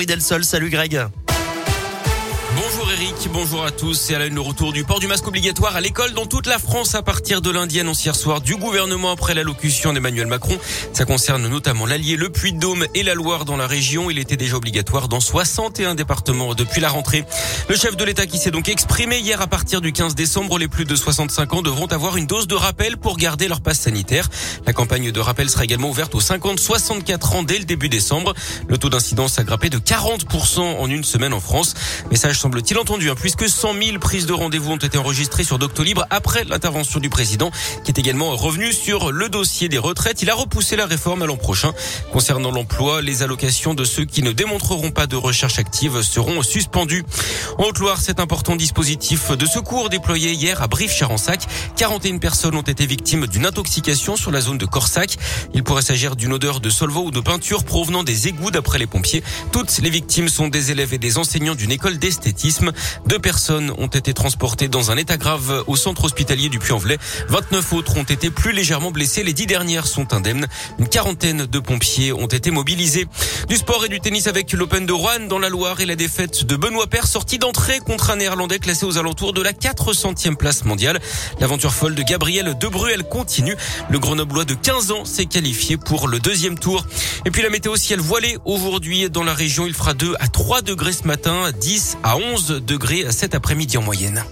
Grégory Delsol. Salut Greg. Bonjour Eric, bonjour à tous. C'est à la une le retour du port du masque obligatoire à l'école dans toute la France à partir de lundi annoncé hier soir du gouvernement après l'allocution d'Emmanuel Macron. Ça concerne notamment l'Allier, le Puy-de-Dôme et la Loire dans la région. Il était déjà obligatoire dans 61 départements depuis la rentrée. Le chef de l'État qui s'est donc exprimé hier à partir du 15 décembre, les plus de 65 ans devront avoir une dose de rappel pour garder leur passe sanitaire. La campagne de rappel sera également ouverte aux 50-64 ans dès le début décembre. Le taux d'incidence a grimpé de 40% en une semaine en France. Message semble-t-il entendu, hein, puisque 100 000 prises de rendez-vous ont été enregistrées sur Doctolib après l'intervention du président, qui est également revenu sur le dossier des retraites. Il a repoussé la réforme à l'an prochain. Concernant l'emploi, les allocations de ceux qui ne démontreront pas de recherche active seront suspendues. En Haute-Loire, cet important dispositif de secours déployé hier à Brive-Charensac. 41 personnes ont été victimes d'une intoxication sur la zone de Corsac. Il pourrait s'agir d'une odeur de solvant ou de peinture provenant des égouts d'après les pompiers. Toutes les victimes sont des élèves et des enseignants d'une école d'esthétisme. Deux personnes ont été transportées dans un état grave au centre hospitalier du Puy-en-Velay. 29 autres ont été plus légèrement blessées. Les dix dernières sont indemnes. Une quarantaine de pompiers ont été mobilisés. Du sport et du tennis avec l'Open de Rouen dans la Loire et la défaite de Benoît Paire sorti d'entrée contre un néerlandais classé aux alentours de la 400e place mondiale. L'aventure folle de Gabriel Debruel continue. Le grenoblois de 15 ans s'est qualifié pour le deuxième tour. Et puis la météo ciel voilé aujourd'hui dans la région. Il fera 2 à 3 degrés ce matin, 10 à 11 degrés cet après-midi en moyenne.